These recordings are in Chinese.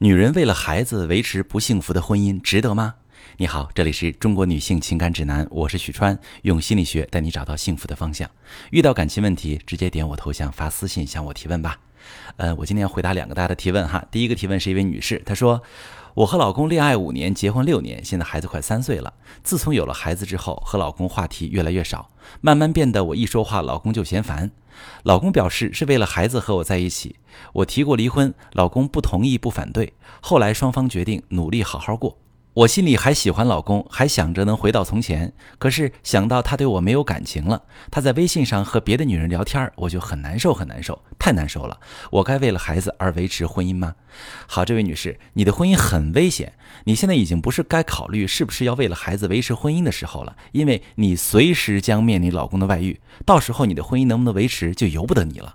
女人为了孩子维持不幸福的婚姻，值得吗？你好，这里是中国女性情感指南，我是许川，用心理学带你找到幸福的方向。遇到感情问题，直接点我头像发私信向我提问吧。呃，我今天要回答两个大家的提问哈。第一个提问是一位女士，她说：“我和老公恋爱五年，结婚六年，现在孩子快三岁了。自从有了孩子之后，和老公话题越来越少，慢慢变得我一说话，老公就嫌烦。老公表示是为了孩子和我在一起。我提过离婚，老公不同意不反对。后来双方决定努力好好过。”我心里还喜欢老公，还想着能回到从前。可是想到他对我没有感情了，他在微信上和别的女人聊天，我就很难受，很难受，太难受了。我该为了孩子而维持婚姻吗？好，这位女士，你的婚姻很危险。你现在已经不是该考虑是不是要为了孩子维持婚姻的时候了，因为你随时将面临老公的外遇，到时候你的婚姻能不能维持就由不得你了。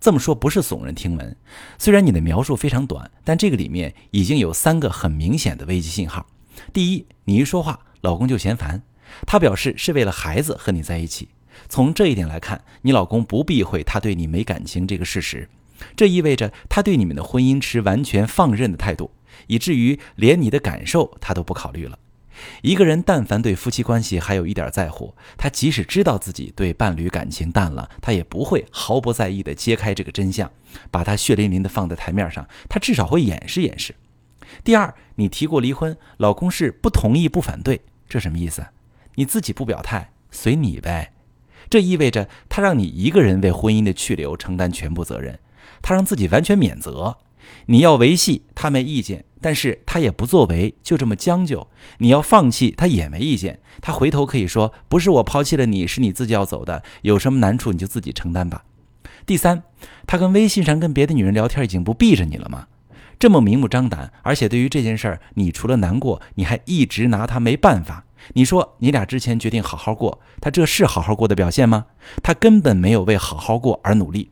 这么说不是耸人听闻，虽然你的描述非常短，但这个里面已经有三个很明显的危机信号。第一，你一说话，老公就嫌烦，他表示是为了孩子和你在一起。从这一点来看，你老公不避讳他对你没感情这个事实，这意味着他对你们的婚姻持完全放任的态度，以至于连你的感受他都不考虑了。一个人但凡对夫妻关系还有一点在乎，他即使知道自己对伴侣感情淡了，他也不会毫不在意地揭开这个真相，把他血淋淋地放在台面上。他至少会掩饰掩饰。第二，你提过离婚，老公是不同意不反对，这什么意思？你自己不表态，随你呗。这意味着他让你一个人为婚姻的去留承担全部责任，他让自己完全免责。你要维系，他没意见。但是他也不作为，就这么将就。你要放弃，他也没意见。他回头可以说：“不是我抛弃了你，是你自己要走的。有什么难处你就自己承担吧。”第三，他跟微信上跟别的女人聊天，已经不避着你了吗？这么明目张胆，而且对于这件事儿，你除了难过，你还一直拿他没办法。你说你俩之前决定好好过，他这是好好过的表现吗？他根本没有为好好过而努力。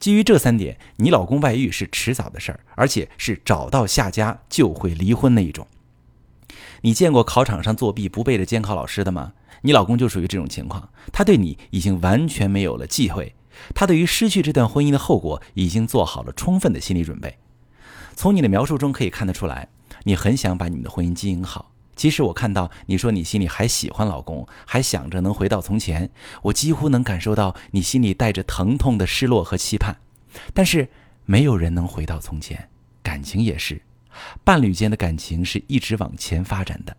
基于这三点，你老公外遇是迟早的事儿，而且是找到下家就会离婚那一种。你见过考场上作弊不背着监考老师的吗？你老公就属于这种情况，他对你已经完全没有了忌讳，他对于失去这段婚姻的后果已经做好了充分的心理准备。从你的描述中可以看得出来，你很想把你们的婚姻经营好。即使我看到你说你心里还喜欢老公，还想着能回到从前，我几乎能感受到你心里带着疼痛的失落和期盼。但是没有人能回到从前，感情也是，伴侣间的感情是一直往前发展的。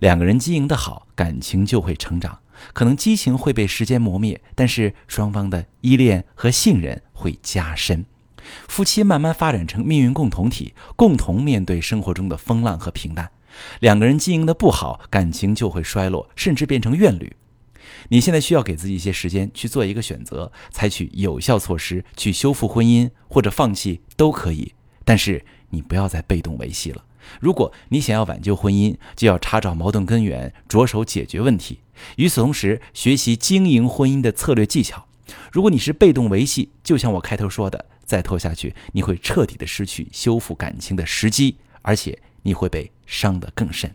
两个人经营的好，感情就会成长。可能激情会被时间磨灭，但是双方的依恋和信任会加深。夫妻慢慢发展成命运共同体，共同面对生活中的风浪和平淡。两个人经营的不好，感情就会衰落，甚至变成怨侣。你现在需要给自己一些时间去做一个选择，采取有效措施去修复婚姻，或者放弃都可以。但是你不要再被动维系了。如果你想要挽救婚姻，就要查找矛盾根源，着手解决问题。与此同时，学习经营婚姻的策略技巧。如果你是被动维系，就像我开头说的，再拖下去，你会彻底的失去修复感情的时机，而且。你会被伤得更深，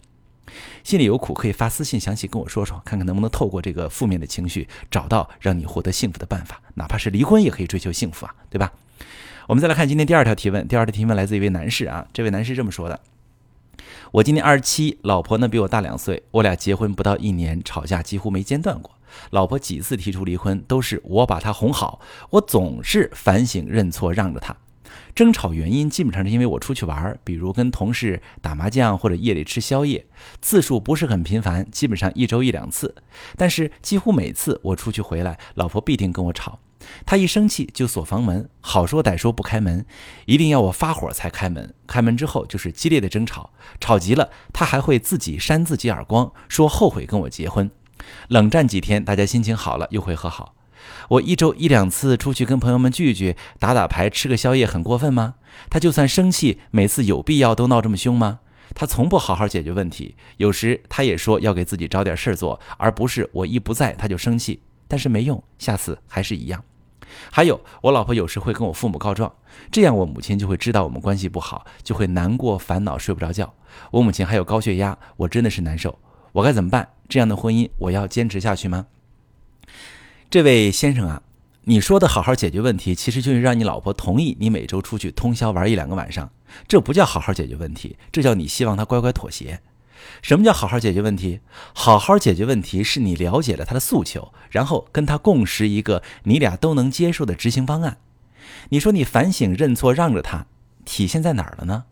心里有苦可以发私信详细跟我说说，看看能不能透过这个负面的情绪找到让你获得幸福的办法，哪怕是离婚也可以追求幸福啊，对吧？我们再来看今天第二条提问，第二条提问来自一位男士啊，这位男士这么说的：我今年二十七，老婆呢比我大两岁，我俩结婚不到一年，吵架几乎没间断过，老婆几次提出离婚都是我把她哄好，我总是反省认错让着她。争吵原因基本上是因为我出去玩，比如跟同事打麻将或者夜里吃宵夜，次数不是很频繁，基本上一周一两次。但是几乎每次我出去回来，老婆必定跟我吵。她一生气就锁房门，好说歹说不开门，一定要我发火才开门。开门之后就是激烈的争吵，吵急了她还会自己扇自己耳光，说后悔跟我结婚。冷战几天，大家心情好了，又会和好。我一周一两次出去跟朋友们聚聚、打打牌、吃个宵夜，很过分吗？他就算生气，每次有必要都闹这么凶吗？他从不好好解决问题，有时他也说要给自己找点事儿做，而不是我一不在他就生气。但是没用，下次还是一样。还有，我老婆有时会跟我父母告状，这样我母亲就会知道我们关系不好，就会难过、烦恼、睡不着觉。我母亲还有高血压，我真的是难受。我该怎么办？这样的婚姻我要坚持下去吗？这位先生啊，你说的好好解决问题，其实就是让你老婆同意你每周出去通宵玩一两个晚上。这不叫好好解决问题，这叫你希望她乖乖妥协。什么叫好好解决问题？好好解决问题是你了解了他的诉求，然后跟他共识一个你俩都能接受的执行方案。你说你反省认错让着他，体现在哪儿了呢？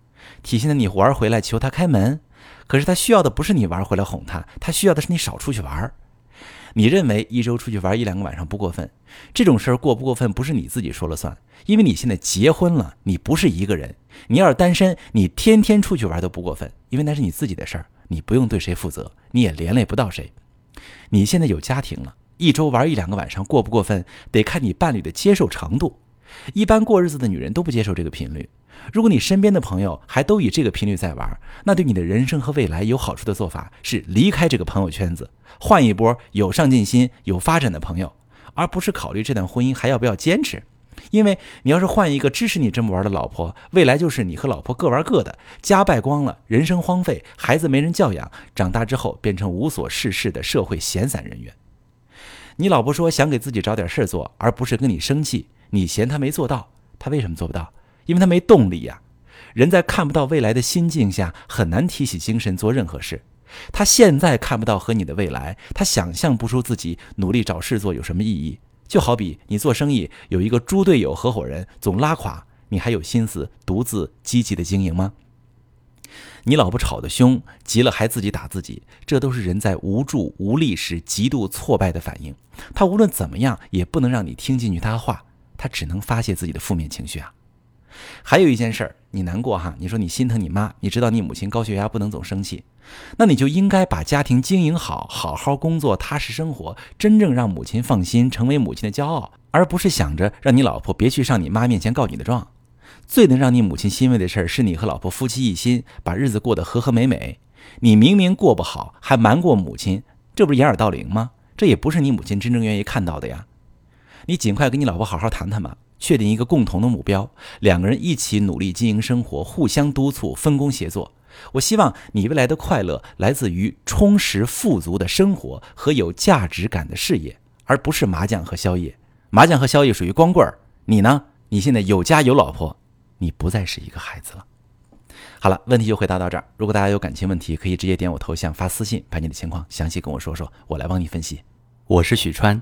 体现在你玩回来求他开门，可是他需要的不是你玩回来哄他，他需要的是你少出去玩。你认为一周出去玩一两个晚上不过分？这种事儿过不过分不是你自己说了算，因为你现在结婚了，你不是一个人。你要是单身，你天天出去玩都不过分，因为那是你自己的事儿，你不用对谁负责，你也连累不到谁。你现在有家庭了，一周玩一两个晚上过不过分，得看你伴侣的接受程度。一般过日子的女人都不接受这个频率。如果你身边的朋友还都以这个频率在玩，那对你的人生和未来有好处的做法是离开这个朋友圈子，换一波有上进心、有发展的朋友，而不是考虑这段婚姻还要不要坚持。因为你要是换一个支持你这么玩的老婆，未来就是你和老婆各玩各的，家败光了，人生荒废，孩子没人教养，长大之后变成无所事事的社会闲散人员。你老婆说想给自己找点事做，而不是跟你生气，你嫌她没做到，她为什么做不到？因为他没动力呀，人在看不到未来的心境下，很难提起精神做任何事。他现在看不到和你的未来，他想象不出自己努力找事做有什么意义。就好比你做生意有一个猪队友合伙人总拉垮，你还有心思独自积极的经营吗？你老婆吵得凶，急了还自己打自己，这都是人在无助无力时极度挫败的反应。他无论怎么样也不能让你听进去他的话，他只能发泄自己的负面情绪啊。还有一件事儿，你难过哈？你说你心疼你妈，你知道你母亲高血压不能总生气，那你就应该把家庭经营好，好好工作，踏实生活，真正让母亲放心，成为母亲的骄傲，而不是想着让你老婆别去上你妈面前告你的状。最能让你母亲欣慰的事儿，是你和老婆夫妻一心，把日子过得和和美美。你明明过不好，还瞒过母亲，这不是掩耳盗铃吗？这也不是你母亲真正愿意看到的呀。你尽快跟你老婆好好谈谈吧。确定一个共同的目标，两个人一起努力经营生活，互相督促，分工协作。我希望你未来的快乐来自于充实富足的生活和有价值感的事业，而不是麻将和宵夜。麻将和宵夜属于光棍儿，你呢？你现在有家有老婆，你不再是一个孩子了。好了，问题就回答到这儿。如果大家有感情问题，可以直接点我头像发私信，把你的情况详细跟我说说，我来帮你分析。我是许川。